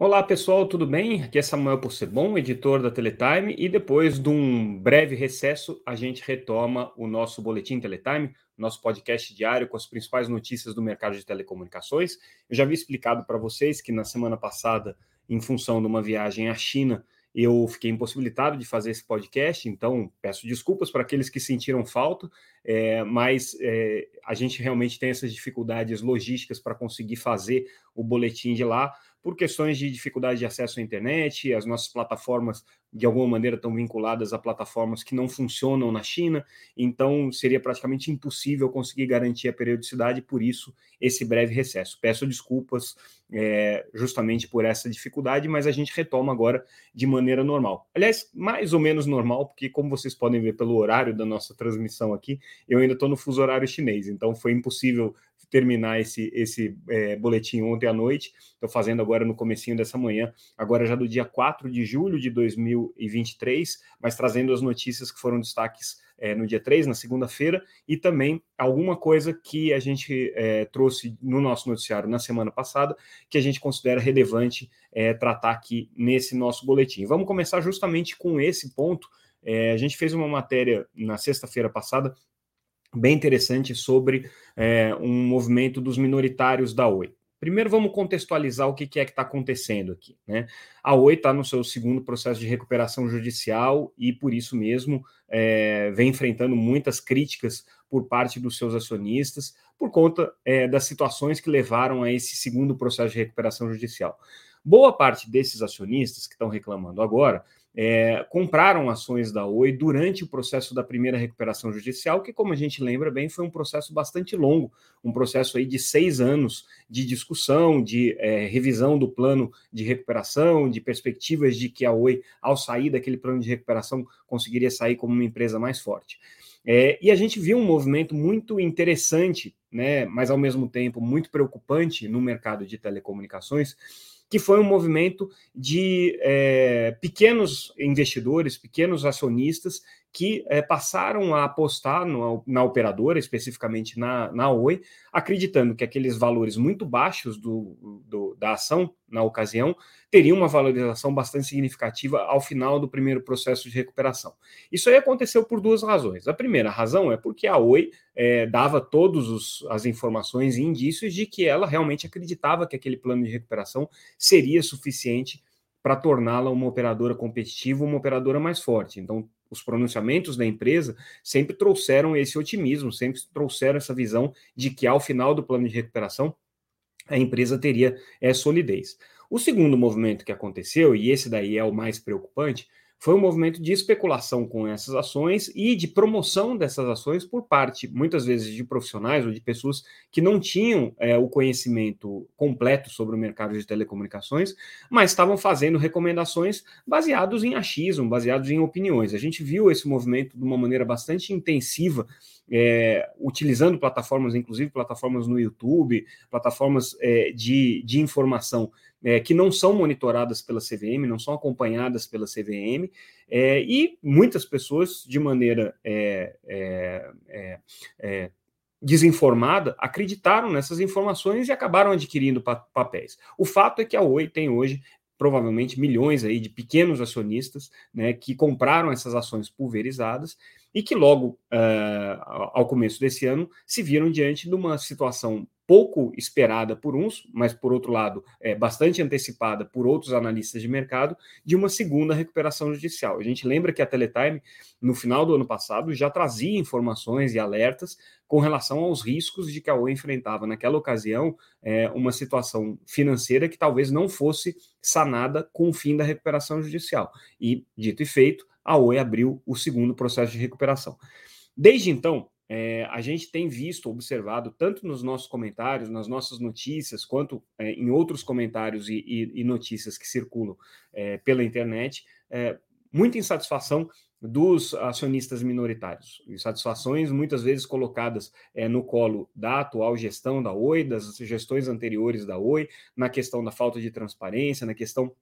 Olá pessoal, tudo bem? Aqui é Samuel Possebon, editor da Teletime, e depois de um breve recesso, a gente retoma o nosso boletim Teletime, nosso podcast diário com as principais notícias do mercado de telecomunicações. Eu já havia explicado para vocês que na semana passada, em função de uma viagem à China, eu fiquei impossibilitado de fazer esse podcast, então peço desculpas para aqueles que sentiram falta, é, mas é, a gente realmente tem essas dificuldades logísticas para conseguir fazer o boletim de lá por questões de dificuldade de acesso à internet, as nossas plataformas de alguma maneira estão vinculadas a plataformas que não funcionam na China, então seria praticamente impossível conseguir garantir a periodicidade, por isso esse breve recesso. Peço desculpas é, justamente por essa dificuldade, mas a gente retoma agora de maneira normal. Aliás, mais ou menos normal, porque como vocês podem ver pelo horário da nossa transmissão aqui, eu ainda estou no fuso horário chinês, então foi impossível terminar esse, esse é, boletim ontem à noite. Estou fazendo agora no comecinho dessa manhã, agora já do dia 4 de julho de 2023, mas trazendo as notícias que foram destaques é, no dia 3, na segunda-feira, e também alguma coisa que a gente é, trouxe no nosso noticiário na semana passada, que a gente considera relevante é, tratar aqui nesse nosso boletim. Vamos começar justamente com esse ponto. É, a gente fez uma matéria na sexta-feira passada bem interessante sobre é, um movimento dos minoritários da Oi. Primeiro, vamos contextualizar o que é que está acontecendo aqui. Né? A Oi está no seu segundo processo de recuperação judicial e, por isso mesmo, é, vem enfrentando muitas críticas por parte dos seus acionistas, por conta é, das situações que levaram a esse segundo processo de recuperação judicial. Boa parte desses acionistas que estão reclamando agora é, compraram ações da Oi durante o processo da primeira recuperação judicial, que, como a gente lembra bem, foi um processo bastante longo, um processo aí de seis anos de discussão, de é, revisão do plano de recuperação, de perspectivas de que a Oi, ao sair daquele plano de recuperação, conseguiria sair como uma empresa mais forte. É, e a gente viu um movimento muito interessante, né, mas ao mesmo tempo muito preocupante no mercado de telecomunicações, que foi um movimento de é, pequenos investidores, pequenos acionistas que é, passaram a apostar no, na operadora, especificamente na, na Oi, acreditando que aqueles valores muito baixos do, do, da ação na ocasião teriam uma valorização bastante significativa ao final do primeiro processo de recuperação. Isso aí aconteceu por duas razões. A primeira razão é porque a Oi é, dava todas as informações e indícios de que ela realmente acreditava que aquele plano de recuperação seria suficiente para torná-la uma operadora competitiva, uma operadora mais forte. Então, os pronunciamentos da empresa sempre trouxeram esse otimismo, sempre trouxeram essa visão de que ao final do plano de recuperação a empresa teria é, solidez. O segundo movimento que aconteceu, e esse daí é o mais preocupante, foi um movimento de especulação com essas ações e de promoção dessas ações por parte, muitas vezes, de profissionais ou de pessoas que não tinham é, o conhecimento completo sobre o mercado de telecomunicações, mas estavam fazendo recomendações baseados em achismo, baseados em opiniões. A gente viu esse movimento de uma maneira bastante intensiva é, utilizando plataformas, inclusive plataformas no YouTube, plataformas é, de, de informação é, que não são monitoradas pela CVM, não são acompanhadas pela CVM, é, e muitas pessoas, de maneira é, é, desinformada, acreditaram nessas informações e acabaram adquirindo pa papéis. O fato é que a Oi tem hoje provavelmente milhões aí de pequenos acionistas né, que compraram essas ações pulverizadas e que logo uh, ao começo desse ano se viram diante de uma situação pouco esperada por uns, mas por outro lado, é, bastante antecipada por outros analistas de mercado, de uma segunda recuperação judicial. A gente lembra que a Teletime, no final do ano passado, já trazia informações e alertas com relação aos riscos de que a Oi enfrentava naquela ocasião é, uma situação financeira que talvez não fosse sanada com o fim da recuperação judicial. E, dito e feito, a Oi abriu o segundo processo de recuperação. Desde então, é, a gente tem visto, observado, tanto nos nossos comentários, nas nossas notícias, quanto é, em outros comentários e, e, e notícias que circulam é, pela internet, é, muita insatisfação dos acionistas minoritários. Insatisfações muitas vezes colocadas é, no colo da atual gestão da Oi, das gestões anteriores da Oi, na questão da falta de transparência, na questão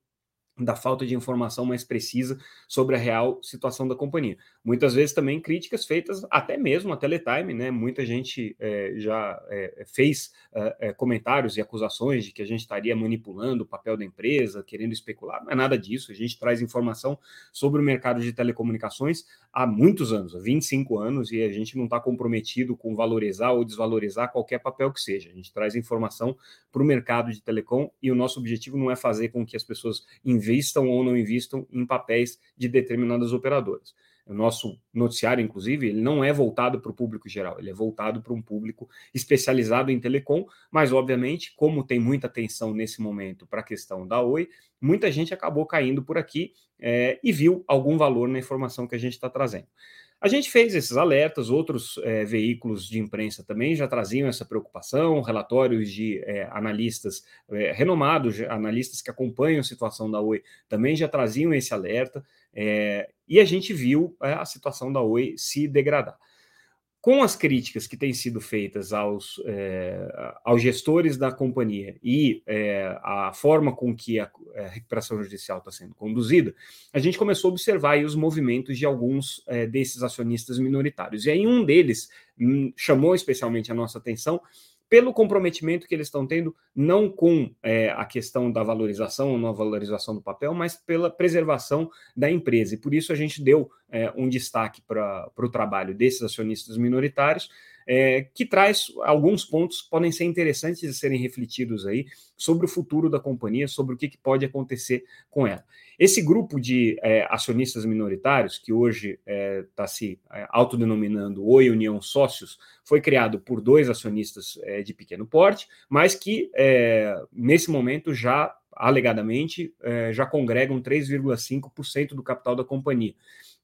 da falta de informação mais precisa sobre a real situação da companhia. Muitas vezes também críticas feitas até mesmo a Teletime, né? Muita gente é, já é, fez é, comentários e acusações de que a gente estaria manipulando o papel da empresa, querendo especular. Não é nada disso. A gente traz informação sobre o mercado de telecomunicações há muitos anos, há 25 anos, e a gente não está comprometido com valorizar ou desvalorizar qualquer papel que seja. A gente traz informação para o mercado de telecom e o nosso objetivo não é fazer com que as pessoas invistam ou não invistam em papéis de determinadas operadoras. O nosso noticiário, inclusive, ele não é voltado para o público geral, ele é voltado para um público especializado em telecom, mas, obviamente, como tem muita atenção nesse momento para a questão da Oi, muita gente acabou caindo por aqui é, e viu algum valor na informação que a gente está trazendo. A gente fez esses alertas, outros é, veículos de imprensa também já traziam essa preocupação, relatórios de é, analistas é, renomados, analistas que acompanham a situação da Oi também já traziam esse alerta, e a gente viu a situação da Oi se degradar com as críticas que têm sido feitas aos, é, aos gestores da companhia e é, a forma com que a, a recuperação judicial está sendo conduzida, a gente começou a observar os movimentos de alguns é, desses acionistas minoritários. E aí um deles hum, chamou especialmente a nossa atenção, pelo comprometimento que eles estão tendo, não com é, a questão da valorização ou não valorização do papel, mas pela preservação da empresa. E por isso a gente deu é, um destaque para o trabalho desses acionistas minoritários, é, que traz alguns pontos que podem ser interessantes de serem refletidos aí sobre o futuro da companhia, sobre o que, que pode acontecer com ela. Esse grupo de é, acionistas minoritários, que hoje está é, tá se é, autodenominando Oi União Sócios, foi criado por dois acionistas é, de pequeno porte, mas que é, nesse momento já alegadamente já congregam 3,5% do capital da companhia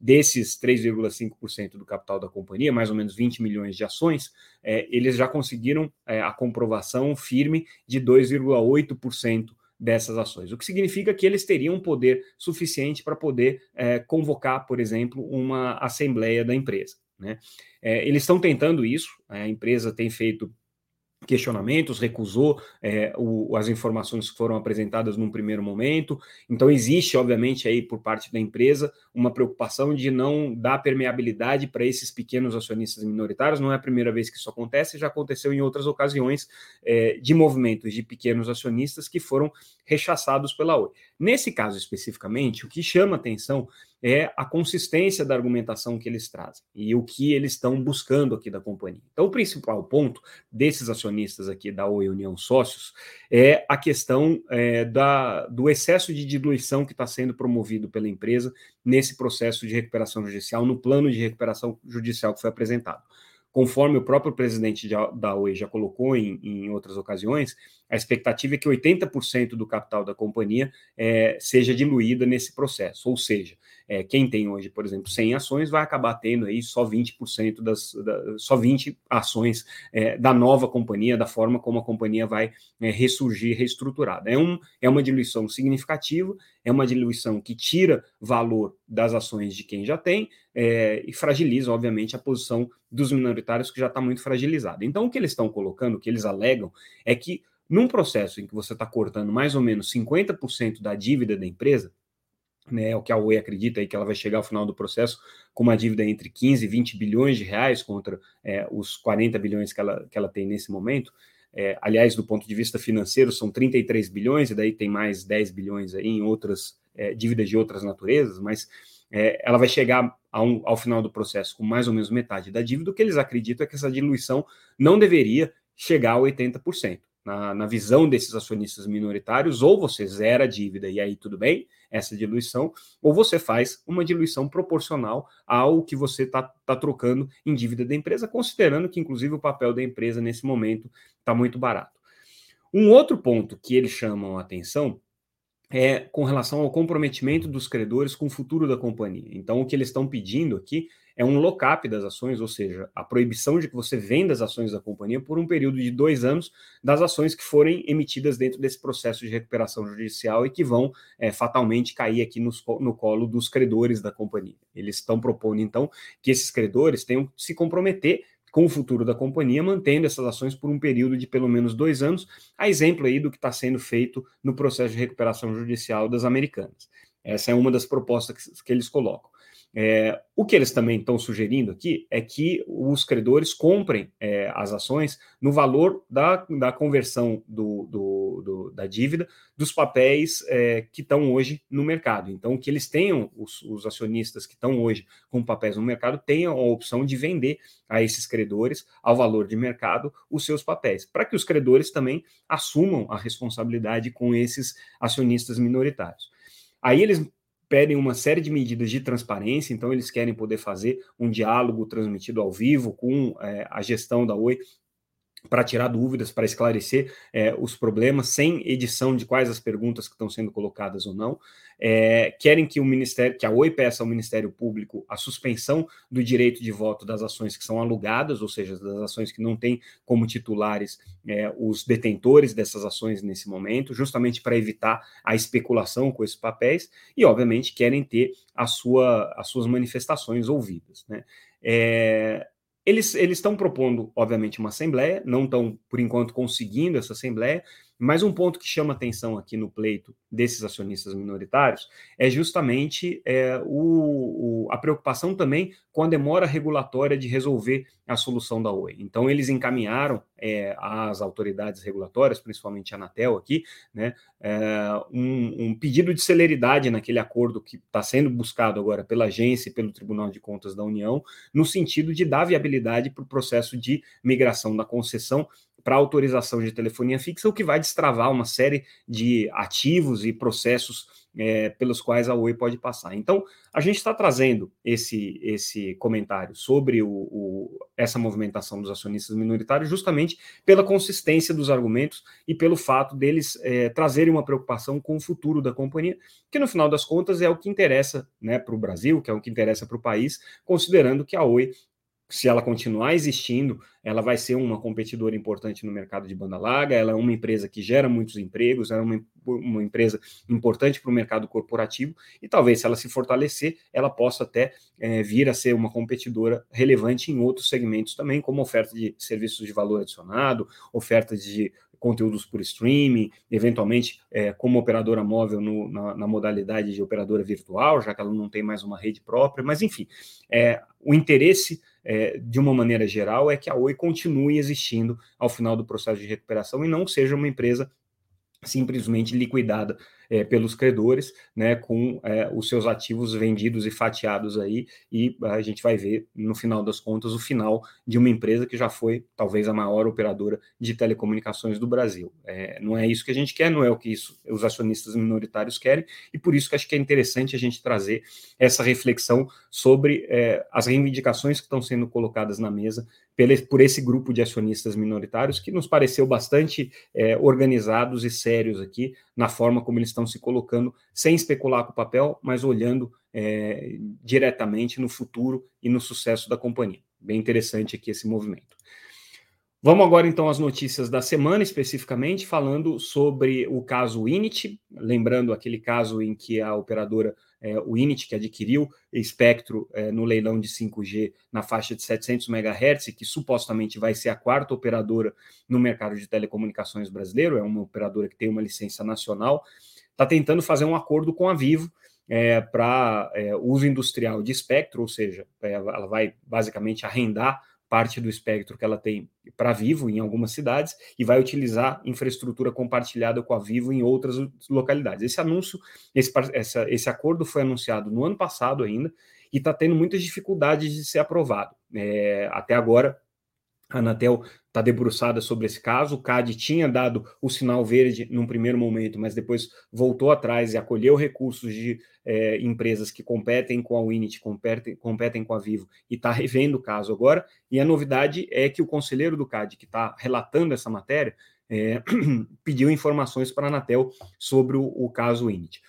desses 3,5% do capital da companhia, mais ou menos 20 milhões de ações, é, eles já conseguiram é, a comprovação firme de 2,8% dessas ações, o que significa que eles teriam poder suficiente para poder é, convocar, por exemplo, uma assembleia da empresa. Né? É, eles estão tentando isso, a empresa tem feito questionamentos, recusou é, o, as informações que foram apresentadas num primeiro momento. Então, existe, obviamente, aí por parte da empresa uma preocupação de não dar permeabilidade para esses pequenos acionistas minoritários. Não é a primeira vez que isso acontece, já aconteceu em outras ocasiões é, de movimentos de pequenos acionistas que foram rechaçados pela Oi. Nesse caso especificamente, o que chama atenção é a consistência da argumentação que eles trazem e o que eles estão buscando aqui da companhia. Então, o principal ponto desses acionistas aqui da Oi União Sócios é a questão é, da, do excesso de diluição que está sendo promovido pela empresa nesse processo de recuperação judicial, no plano de recuperação judicial que foi apresentado conforme o próprio presidente da Oi já colocou em, em outras ocasiões, a expectativa é que 80% do capital da companhia é, seja diluída nesse processo, ou seja, é, quem tem hoje, por exemplo, 100 ações vai acabar tendo aí só 20% das, da, só 20 ações é, da nova companhia, da forma como a companhia vai é, ressurgir reestruturada. É, um, é uma diluição significativa, é uma diluição que tira valor das ações de quem já tem é, e fragiliza, obviamente, a posição dos minoritários que já está muito fragilizada. Então, o que eles estão colocando, o que eles alegam, é que num processo em que você está cortando mais ou menos 50% da dívida da empresa, né, o que a Oi acredita aí que ela vai chegar ao final do processo com uma dívida entre 15 e 20 bilhões de reais contra é, os 40 bilhões que ela, que ela tem nesse momento. É, aliás, do ponto de vista financeiro, são 33 bilhões, e daí tem mais 10 bilhões aí em outras é, dívidas de outras naturezas, mas é, ela vai chegar um, ao final do processo com mais ou menos metade da dívida, o que eles acreditam é que essa diluição não deveria chegar a 80% na, na, visão desses acionistas minoritários, ou você zera a dívida e aí tudo bem, essa diluição, ou você faz uma diluição proporcional ao que você está tá trocando em dívida da empresa, considerando que, inclusive, o papel da empresa nesse momento está muito barato. Um outro ponto que eles chamam a atenção é com relação ao comprometimento dos credores com o futuro da companhia. Então, o que eles estão pedindo aqui é um lock-up das ações, ou seja, a proibição de que você venda as ações da companhia por um período de dois anos das ações que forem emitidas dentro desse processo de recuperação judicial e que vão é, fatalmente cair aqui no colo dos credores da companhia. Eles estão propondo, então, que esses credores tenham que se comprometer com o futuro da companhia, mantendo essas ações por um período de pelo menos dois anos, a exemplo aí do que está sendo feito no processo de recuperação judicial das americanas. Essa é uma das propostas que, que eles colocam. É, o que eles também estão sugerindo aqui é que os credores comprem é, as ações no valor da, da conversão do, do, do da dívida dos papéis é, que estão hoje no mercado. Então, que eles tenham, os, os acionistas que estão hoje com papéis no mercado, tenham a opção de vender a esses credores, ao valor de mercado, os seus papéis, para que os credores também assumam a responsabilidade com esses acionistas minoritários. Aí eles pedem uma série de medidas de transparência, então eles querem poder fazer um diálogo transmitido ao vivo com é, a gestão da Oi para tirar dúvidas, para esclarecer é, os problemas, sem edição de quais as perguntas que estão sendo colocadas ou não. É, querem que o Ministério, que a Oi peça ao Ministério Público a suspensão do direito de voto das ações que são alugadas, ou seja, das ações que não têm como titulares é, os detentores dessas ações nesse momento, justamente para evitar a especulação com esses papéis, e obviamente querem ter a sua, as suas manifestações ouvidas. Né? É, eles estão propondo, obviamente, uma assembleia, não estão, por enquanto, conseguindo essa assembleia, mas um ponto que chama atenção aqui no pleito desses acionistas minoritários é justamente é, o, o, a preocupação também com a demora regulatória de resolver a solução da Oi. Então, eles encaminharam é, às autoridades regulatórias, principalmente a Anatel aqui, né, é, um, um, pedido de celeridade naquele acordo que está sendo buscado agora pela agência e pelo Tribunal de Contas da União, no sentido de dar viabilidade para o processo de migração da concessão para autorização de telefonia fixa, o que vai destravar uma série de ativos e processos é, pelos quais a Oi pode passar. Então, a gente está trazendo esse, esse comentário sobre o, o, essa movimentação dos acionistas minoritários justamente pela consistência dos argumentos e pelo fato deles é, trazerem uma preocupação com o futuro da companhia, que no final das contas é o que interessa né, para o Brasil, que é o que interessa para o país, considerando que a Oi se ela continuar existindo, ela vai ser uma competidora importante no mercado de banda larga, ela é uma empresa que gera muitos empregos, é uma, uma empresa importante para o mercado corporativo, e talvez se ela se fortalecer, ela possa até é, vir a ser uma competidora relevante em outros segmentos também, como oferta de serviços de valor adicionado, oferta de conteúdos por streaming, eventualmente é, como operadora móvel no, na, na, modalidade de operadora virtual, já que ela não tem mais uma rede própria, mas enfim, é, o interesse é, de uma maneira geral, é que a Oi continue existindo ao final do processo de recuperação e não seja uma empresa simplesmente liquidada é, pelos credores, né, com é, os seus ativos vendidos e fatiados aí, e a gente vai ver, no final das contas, o final de uma empresa que já foi, talvez, a maior operadora de telecomunicações do Brasil. É, não é isso que a gente quer, não é o que isso, os acionistas minoritários querem, e por isso que acho que é interessante a gente trazer essa reflexão sobre é, as reivindicações que estão sendo colocadas na mesa por esse grupo de acionistas minoritários, que nos pareceu bastante é, organizados e sérios aqui na forma como eles estão se colocando, sem especular com o papel, mas olhando é, diretamente no futuro e no sucesso da companhia. Bem interessante aqui esse movimento. Vamos agora então às notícias da semana, especificamente falando sobre o caso Init, lembrando aquele caso em que a operadora é, o Init, que adquiriu espectro é, no leilão de 5G na faixa de 700 MHz, que supostamente vai ser a quarta operadora no mercado de telecomunicações brasileiro, é uma operadora que tem uma licença nacional, está tentando fazer um acordo com a Vivo é, para é, uso industrial de espectro, ou seja, é, ela vai basicamente arrendar parte do espectro que ela tem para Vivo em algumas cidades e vai utilizar infraestrutura compartilhada com a Vivo em outras localidades. Esse anúncio, esse, essa, esse acordo foi anunciado no ano passado ainda e está tendo muitas dificuldades de ser aprovado. É, até agora, a Anatel está debruçada sobre esse caso. O CAD tinha dado o sinal verde num primeiro momento, mas depois voltou atrás e acolheu recursos de é, empresas que competem com a Winit, competem, competem com a Vivo e está revendo o caso agora. E a novidade é que o conselheiro do CAD, que está relatando essa matéria, é, pediu informações para a Anatel sobre o, o caso Winit.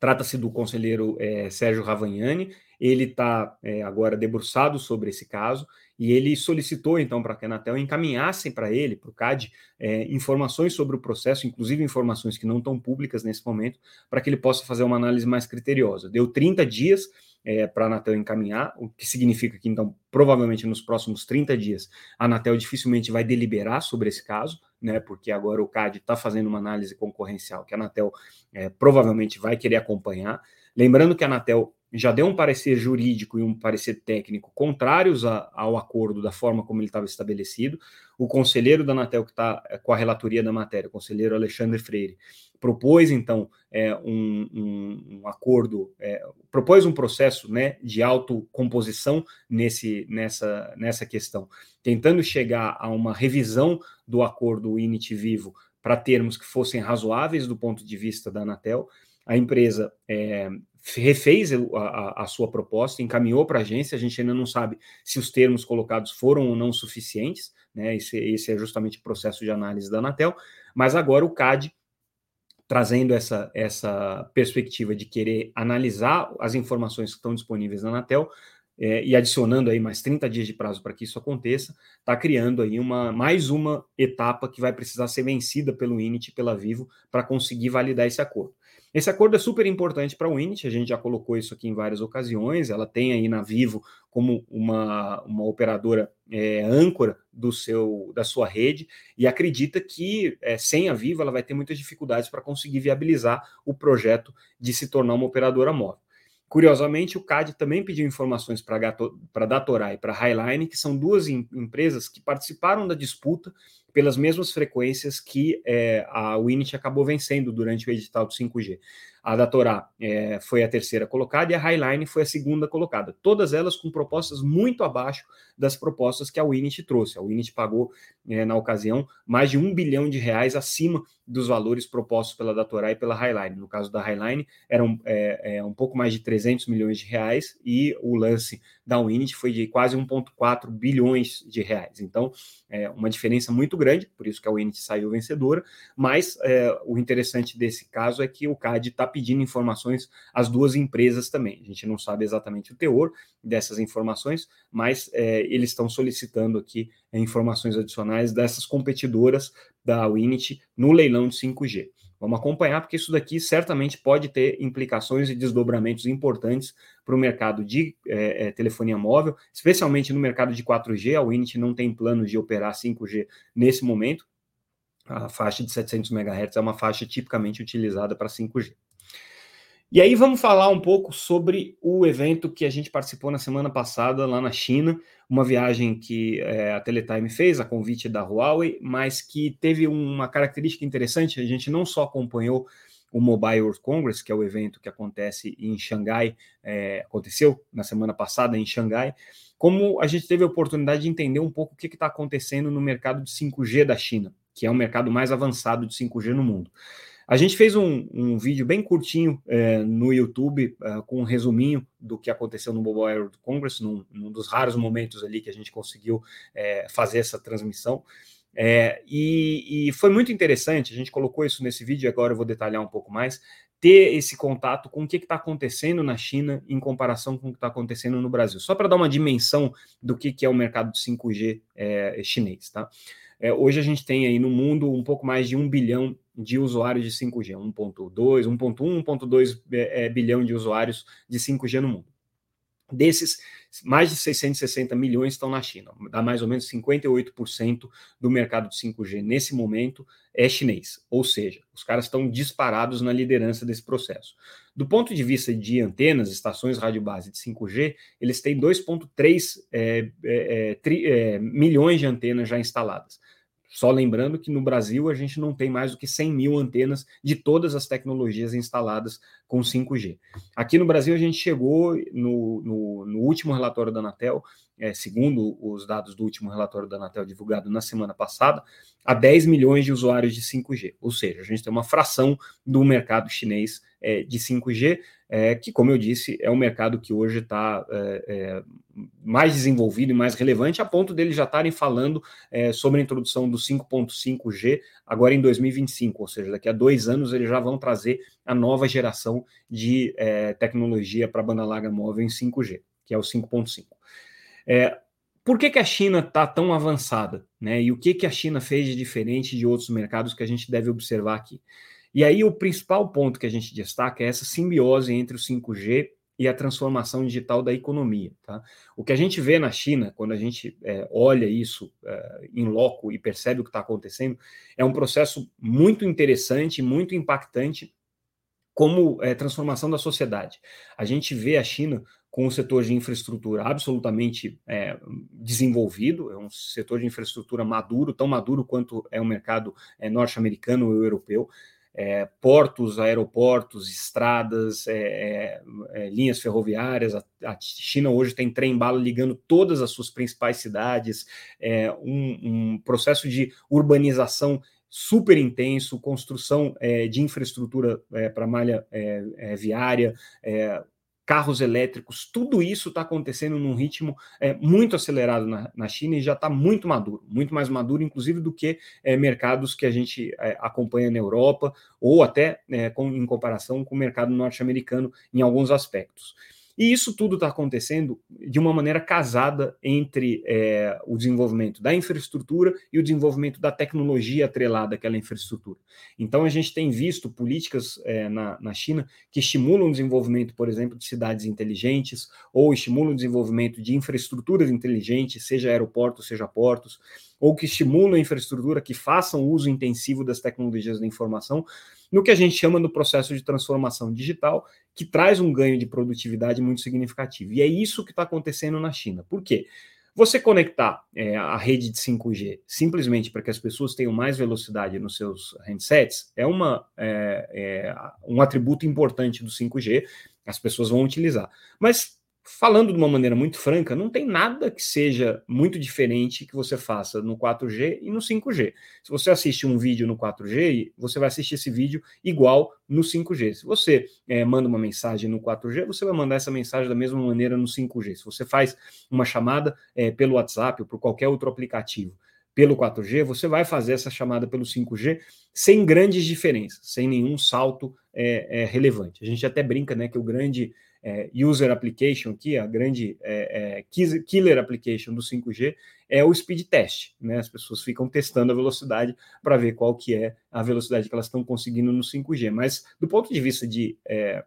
Trata-se do conselheiro é, Sérgio Ravagnani, ele está é, agora debruçado sobre esse caso e ele solicitou então para que a Anatel encaminhasse para ele, para o CAD, é, informações sobre o processo, inclusive informações que não estão públicas nesse momento, para que ele possa fazer uma análise mais criteriosa. Deu 30 dias é, para a Anatel encaminhar, o que significa que, então, provavelmente nos próximos 30 dias, a Anatel dificilmente vai deliberar sobre esse caso, né, porque agora o CAD está fazendo uma análise concorrencial que a Anatel é, provavelmente vai querer acompanhar. Lembrando que a Anatel já deu um parecer jurídico e um parecer técnico contrários a, ao acordo da forma como ele estava estabelecido. O conselheiro da Anatel, que está é, com a relatoria da matéria, o conselheiro Alexandre Freire, propôs então é, um, um, um, acordo, é, propôs um processo né, de autocomposição nesse, nessa, nessa questão, tentando chegar a uma revisão do acordo INIT Vivo para termos que fossem razoáveis do ponto de vista da Anatel. A empresa é, refez a, a, sua proposta, encaminhou para a agência, a gente ainda não sabe se os termos colocados foram ou não suficientes, né? Esse, esse é justamente o processo de análise da Anatel, mas agora o CAD trazendo essa, essa perspectiva de querer analisar as informações que estão disponíveis na Anatel é, e adicionando aí mais 30 dias de prazo para que isso aconteça, está criando aí uma mais uma etapa que vai precisar ser vencida pelo INIT e pela Vivo para conseguir validar esse acordo. Esse acordo é super importante para o Init, a gente já colocou isso aqui em várias ocasiões, ela tem aí na Vivo como uma, uma operadora é, âncora do seu da sua rede e acredita que é, sem a Vivo ela vai ter muitas dificuldades para conseguir viabilizar o projeto de se tornar uma operadora móvel. Curiosamente, o CAD também pediu informações para a Datorá e para a Highline, que são duas em, empresas que participaram da disputa pelas mesmas frequências que é, a Winit acabou vencendo durante o edital do 5G. A da Torá é, foi a terceira colocada e a Highline foi a segunda colocada. Todas elas com propostas muito abaixo das propostas que a Winit trouxe. A Winit pagou, é, na ocasião, mais de um bilhão de reais acima dos valores propostos pela Datorá e pela Highline. No caso da Highline, eram é, é, um pouco mais de 300 milhões de reais e o lance da Winit foi de quase 1,4 bilhões de reais. Então, é uma diferença muito grande, por isso que a Winit saiu vencedora, mas é, o interessante desse caso é que o CAD está pedindo informações às duas empresas também. A gente não sabe exatamente o teor dessas informações, mas é, eles estão solicitando aqui é, informações adicionais dessas competidoras da Winit no leilão de 5G. Vamos acompanhar, porque isso daqui certamente pode ter implicações e desdobramentos importantes para o mercado de é, é, telefonia móvel, especialmente no mercado de 4G. A Winit não tem plano de operar 5G nesse momento. A faixa de 700 MHz é uma faixa tipicamente utilizada para 5G. E aí vamos falar um pouco sobre o evento que a gente participou na semana passada lá na China, uma viagem que é, a Teletime fez a convite da Huawei, mas que teve uma característica interessante. A gente não só acompanhou o Mobile World Congress, que é o evento que acontece em Xangai, é, aconteceu na semana passada em Xangai, como a gente teve a oportunidade de entender um pouco o que está acontecendo no mercado de 5G da China, que é o mercado mais avançado de 5G no mundo. A gente fez um, um vídeo bem curtinho é, no YouTube, é, com um resuminho do que aconteceu no Mobile World Congress, num, num, dos raros momentos ali que a gente conseguiu é, fazer essa transmissão. É, e, e, foi muito interessante, a gente colocou isso nesse vídeo, agora eu vou detalhar um pouco mais, ter esse contato com o que está acontecendo na China em comparação com o que está acontecendo no Brasil. Só para dar uma dimensão do que, que é o mercado de 5G é, chinês, tá? É, hoje a gente tem aí no mundo um pouco mais de um bilhão de usuários de 5G, 1.2, 1.1, 1.2 é, bilhão de usuários de 5G no mundo. Desses, mais de 660 milhões estão na China, dá mais ou menos 58% do mercado de 5G nesse momento é chinês, ou seja, os caras estão disparados na liderança desse processo. Do ponto de vista de antenas, estações rádio base de 5G, eles têm 2,3 é, é, é, milhões de antenas já instaladas. Só lembrando que no Brasil a gente não tem mais do que 100 mil antenas de todas as tecnologias instaladas com 5G. Aqui no Brasil a gente chegou no, no, no último relatório da Anatel, é, segundo os dados do último relatório da Anatel divulgado na semana passada, a 10 milhões de usuários de 5G. Ou seja, a gente tem uma fração do mercado chinês é, de 5G, é, que, como eu disse, é um mercado que hoje está é, é, mais desenvolvido e mais relevante, a ponto deles já estarem falando é, sobre a introdução do 5.5G agora em 2025, ou seja, daqui a dois anos eles já vão trazer a nova geração de tecnologia para banda larga móvel em 5G, que é o 5.5. É, por que, que a China está tão avançada? Né? E o que, que a China fez de diferente de outros mercados que a gente deve observar aqui? E aí o principal ponto que a gente destaca é essa simbiose entre o 5G e a transformação digital da economia. Tá? O que a gente vê na China, quando a gente é, olha isso é, em loco e percebe o que está acontecendo, é um processo muito interessante, muito impactante como é, transformação da sociedade. A gente vê a China com o setor de infraestrutura absolutamente é, desenvolvido, é um setor de infraestrutura maduro, tão maduro quanto é o mercado é, norte-americano ou europeu é, portos, aeroportos, estradas, é, é, é, linhas ferroviárias. A, a, China hoje tem trem-bala ligando todas as suas principais cidades, é, um, um, processo de urbanização super intenso, construção é, de infraestrutura para malha viária, carros elétricos, tudo isso está acontecendo num ritmo é, muito acelerado na, na, China e já está muito maduro, muito mais maduro, inclusive, do que é, mercados que a gente é, acompanha na Europa, ou até com, em comparação com o mercado norte-americano em alguns aspectos. E isso tudo está acontecendo de uma maneira casada entre é, o desenvolvimento da infraestrutura e o desenvolvimento da tecnologia atrelada àquela infraestrutura. Então, a gente tem visto políticas é, na, na China que estimulam o desenvolvimento, por exemplo, de cidades inteligentes, ou estimulam o desenvolvimento de infraestruturas inteligentes, seja aeroportos, seja portos, ou que estimulam a infraestrutura que façam uso intensivo das tecnologias da informação, no que a gente chama do processo de transformação digital, que traz um ganho de produtividade muito significativo. E é isso que está acontecendo na China. Por quê? Você conectar é, a rede de 5G simplesmente para que as pessoas tenham mais velocidade nos seus handsets é, uma, é, é um atributo importante do 5G, as pessoas vão utilizar. Mas falando de uma maneira muito franca, não tem nada que seja muito diferente que você faça no 4G e no 5G. Se você assiste um vídeo no 4G, você vai assistir esse vídeo igual no 5G. Se você é, manda uma mensagem no 4G, você vai mandar essa mensagem da mesma maneira no 5G. Se você faz uma chamada é, pelo WhatsApp ou por qualquer outro aplicativo pelo 4G, você vai fazer essa chamada pelo 5G sem grandes diferenças, sem nenhum salto é, relevante. A gente até brinca né, que o grande é, user application aqui, a grande é, é, killer application do 5G é o speed test, né? As pessoas ficam testando a velocidade para ver qual que é a velocidade que elas estão conseguindo no 5G. Mas do ponto de vista de é,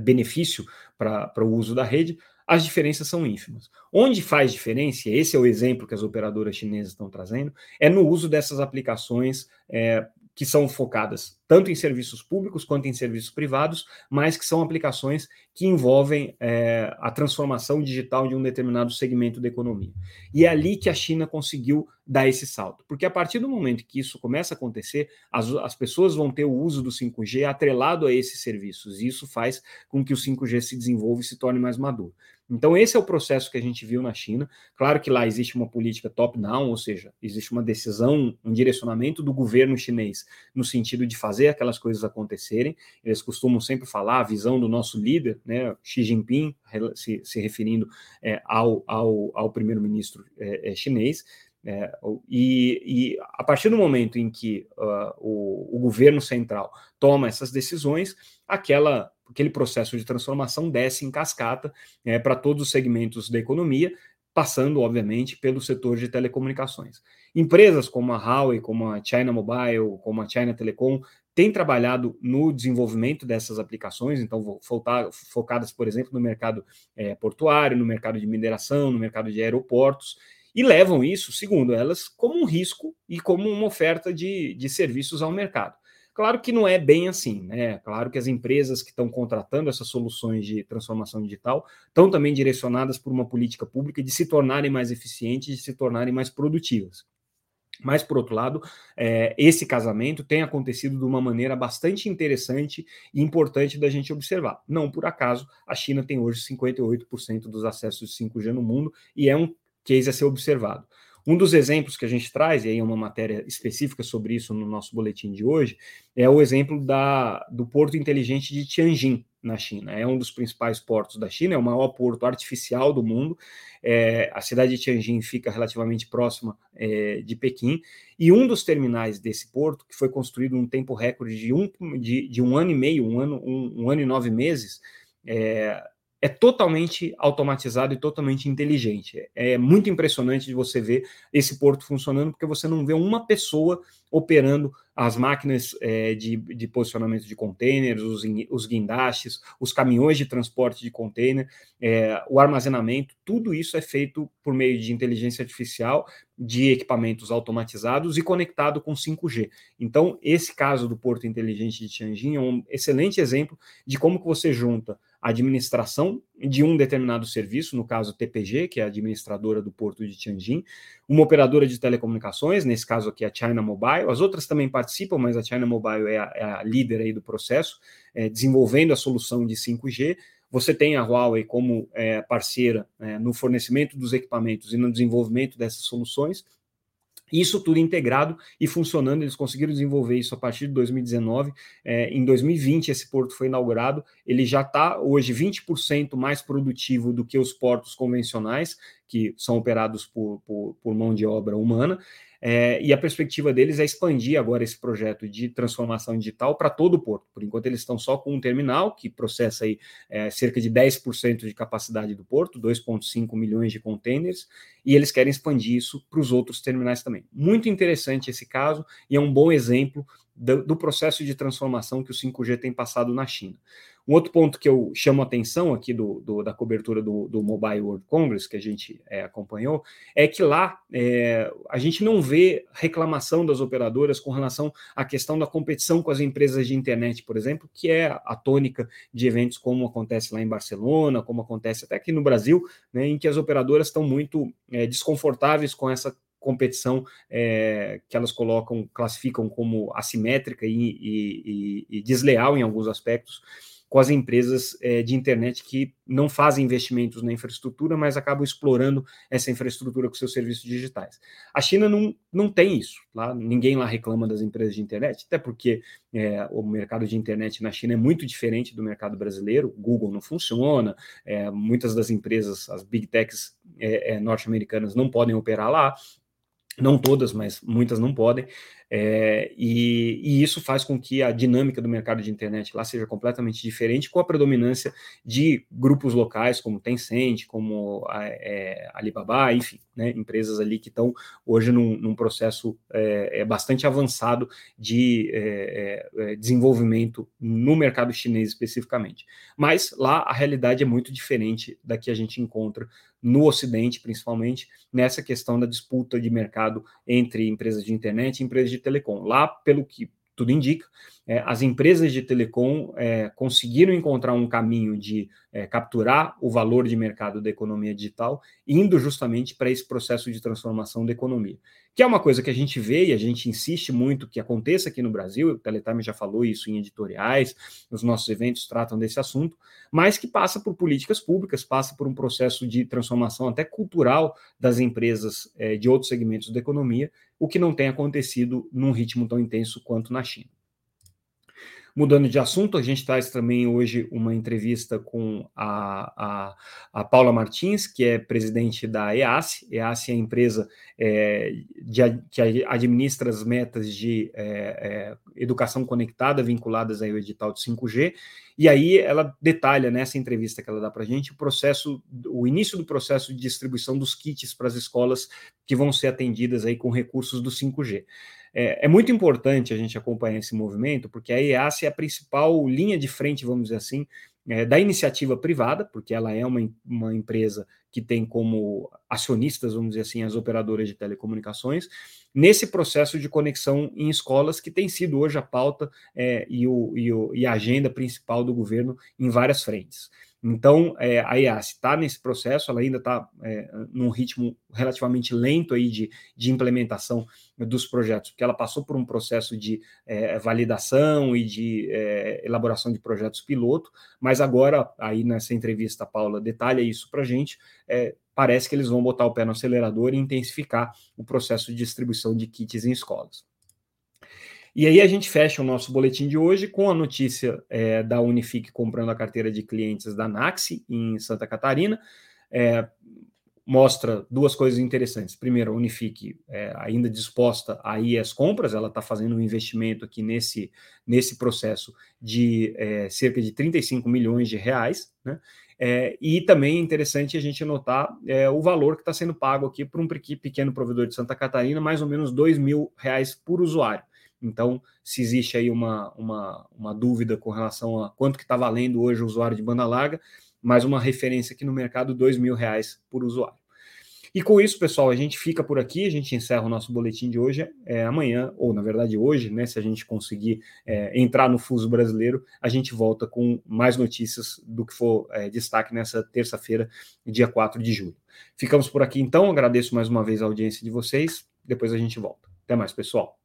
benefício para o uso da rede, as diferenças são ínfimas. Onde faz diferença, esse é o exemplo que as operadoras chinesas estão trazendo, é no uso dessas aplicações é, que são focadas tanto em serviços públicos quanto em serviços privados, mas que são aplicações que envolvem é, a transformação digital de um determinado segmento da economia. E é ali que a China conseguiu dar esse salto, porque a partir do momento que isso começa a acontecer, as, as pessoas vão ter o uso do 5G atrelado a esses serviços, e isso faz com que o 5G se desenvolva e se torne mais maduro. Então, esse é o processo que a gente viu na China. Claro que lá existe uma política top-down, ou seja, existe uma decisão, um direcionamento do governo chinês no sentido de fazer aquelas coisas acontecerem. Eles costumam sempre falar a visão do nosso líder, né, Xi Jinping, se, se referindo é, ao, ao, ao primeiro-ministro é, é, chinês. É, e, e, a partir do momento em que uh, o, o governo central toma essas decisões, aquela aquele processo de transformação desce em cascata é, para todos os segmentos da economia, passando, obviamente, pelo setor de telecomunicações. Empresas como a Huawei, como a China Mobile, como a China Telecom, têm trabalhado no desenvolvimento dessas aplicações, então focadas, por exemplo, no mercado é, portuário, no mercado de mineração, no mercado de aeroportos, e levam isso, segundo elas, como um risco e como uma oferta de, de serviços ao mercado. Claro que não é bem assim, né? Claro que as empresas que estão contratando essas soluções de transformação digital estão também direcionadas por uma política pública de se tornarem mais eficientes, de se tornarem mais produtivas. Mas, por outro lado, é, esse casamento tem acontecido de uma maneira bastante interessante e importante da gente observar. Não por acaso, a China tem hoje 58% dos acessos de 5G no mundo e é um case a ser observado. Um dos exemplos que a gente traz, e aí é uma matéria específica sobre isso no nosso boletim de hoje, é o exemplo da, do Porto Inteligente de Tianjin, na China. É um dos principais portos da China, é o maior porto artificial do mundo. É, a cidade de Tianjin fica relativamente próxima é, de Pequim, e um dos terminais desse porto, que foi construído num tempo recorde de um, de, de um ano e meio, um ano, um, um ano e nove meses, é, é totalmente automatizado e totalmente inteligente. É muito impressionante de você ver esse porto funcionando, porque você não vê uma pessoa operando as máquinas é, de, de, posicionamento de containers, os, os, guindastes, os caminhões de transporte de container, é, o armazenamento, tudo isso é feito por meio de inteligência artificial, de equipamentos automatizados e conectado com 5G. Então, esse caso do Porto Inteligente de Tianjin é um excelente exemplo de como que você junta administração de um determinado serviço, no caso TPG, que é a administradora do porto de Tianjin, uma operadora de telecomunicações, nesse caso aqui a China Mobile, as outras também participam, mas a China Mobile é a, é a líder aí do processo, é, desenvolvendo a solução de 5G. Você tem a Huawei como é, parceira é, no fornecimento dos equipamentos e no desenvolvimento dessas soluções, isso tudo integrado e funcionando, eles conseguiram desenvolver isso a partir de 2019. É, em 2020, esse porto foi inaugurado. Ele já está hoje 20% mais produtivo do que os portos convencionais, que são operados por, por, por mão de obra humana. É, e a perspectiva deles é expandir agora esse projeto de transformação digital para todo o porto. Por enquanto, eles estão só com um terminal que processa aí, é, cerca de 10% de capacidade do porto, 2,5 milhões de containers, e eles querem expandir isso para os outros terminais também. Muito interessante esse caso e é um bom exemplo do, do processo de transformação que o 5G tem passado na China. Um outro ponto que eu chamo a atenção aqui do, do da cobertura do, do, Mobile World Congress, que a gente é, acompanhou, é que lá é, a gente não vê reclamação das operadoras com relação à questão da competição com as empresas de internet, por exemplo, que é a tônica de eventos como acontece lá em Barcelona, como acontece até aqui no Brasil, né, em que as operadoras estão muito é, desconfortáveis com essa competição é, que elas colocam, classificam como assimétrica e, e, e, desleal em alguns aspectos com as empresas é, de internet que não fazem investimentos na infraestrutura, mas acabam explorando essa infraestrutura com seus serviços digitais. A China não, não tem isso. Lá, ninguém lá reclama das empresas de internet, até porque é, o mercado de internet na China é muito diferente do mercado brasileiro. Google não funciona, é, muitas das empresas, as big techs norte-americanas, não podem operar lá não todas, mas muitas não podem, é, e, e, isso faz com que a dinâmica do mercado de internet lá seja completamente diferente, com a predominância de grupos locais como Tencent, como a, é, Alibaba, enfim, né, empresas ali que estão hoje num, num processo é, é bastante avançado de é, é, desenvolvimento no mercado chinês especificamente. Mas lá a realidade é muito diferente da que a gente encontra no Ocidente, principalmente, nessa questão da disputa de mercado entre empresas de internet e empresas de telecom. Lá, pelo que tudo indica, é, as empresas de telecom é, conseguiram encontrar um caminho de é, capturar o valor de mercado da economia digital, indo justamente para esse processo de transformação da economia, que é uma coisa que a gente vê e a gente insiste muito que aconteça aqui no Brasil, o Teletime já falou isso em editoriais, os nossos eventos tratam desse assunto, mas que passa por políticas públicas, passa por um processo de transformação até cultural das empresas é, de outros segmentos da economia, o que não tem acontecido num ritmo tão intenso quanto na China. Mudando de assunto, a gente traz também hoje uma entrevista com a, a, a Paula Martins, que é presidente da EASE. EASE é a empresa é, de, que administra as metas de é, é, educação conectada vinculadas ao edital de 5G. E aí ela detalha nessa entrevista que ela dá para a gente o processo, o início do processo de distribuição dos kits para as escolas que vão ser atendidas aí com recursos do 5G. É, é, muito importante a gente acompanhar esse movimento, porque a EAS é a principal linha de frente, vamos dizer assim, é, da iniciativa privada, porque ela é uma, uma empresa que tem como acionistas, vamos dizer assim, as operadoras de telecomunicações, nesse processo de conexão em escolas, que tem sido hoje a pauta é, e, o, e, o, e a agenda principal do governo em várias frentes. Então, é, a EAS está nesse processo, ela ainda está é, num ritmo relativamente lento aí de, de implementação dos projetos, porque ela passou por um processo de é, validação e de é, elaboração de projetos piloto, mas agora, aí nessa entrevista, a Paula detalha isso para a gente, é, parece que eles vão botar o pé no acelerador e intensificar o processo de distribuição de kits em escolas. E aí a gente fecha o nosso boletim de hoje com a notícia é, da Unifique comprando a carteira de clientes da Naxi em Santa Catarina. É, mostra duas coisas interessantes. Primeiro, a Unifique é, ainda disposta a ir às compras, ela está fazendo um investimento aqui nesse, nesse processo de é, cerca de 35 milhões de reais. Né? É, e também é interessante a gente notar é, o valor que está sendo pago aqui para um pequeno provedor de Santa Catarina, mais ou menos dois mil reais por usuário. Então, se existe aí uma, uma, uma dúvida com relação a quanto que está valendo hoje o usuário de banda larga, mais uma referência aqui no mercado, dois mil reais por usuário. E com isso, pessoal, a gente fica por aqui, a gente encerra o nosso boletim de hoje. É, amanhã, ou na verdade hoje, né? Se a gente conseguir é, entrar no fuso brasileiro, a gente volta com mais notícias do que for é, destaque nessa terça-feira, dia 4 de julho. Ficamos por aqui então, agradeço mais uma vez a audiência de vocês, depois a gente volta. Até mais, pessoal.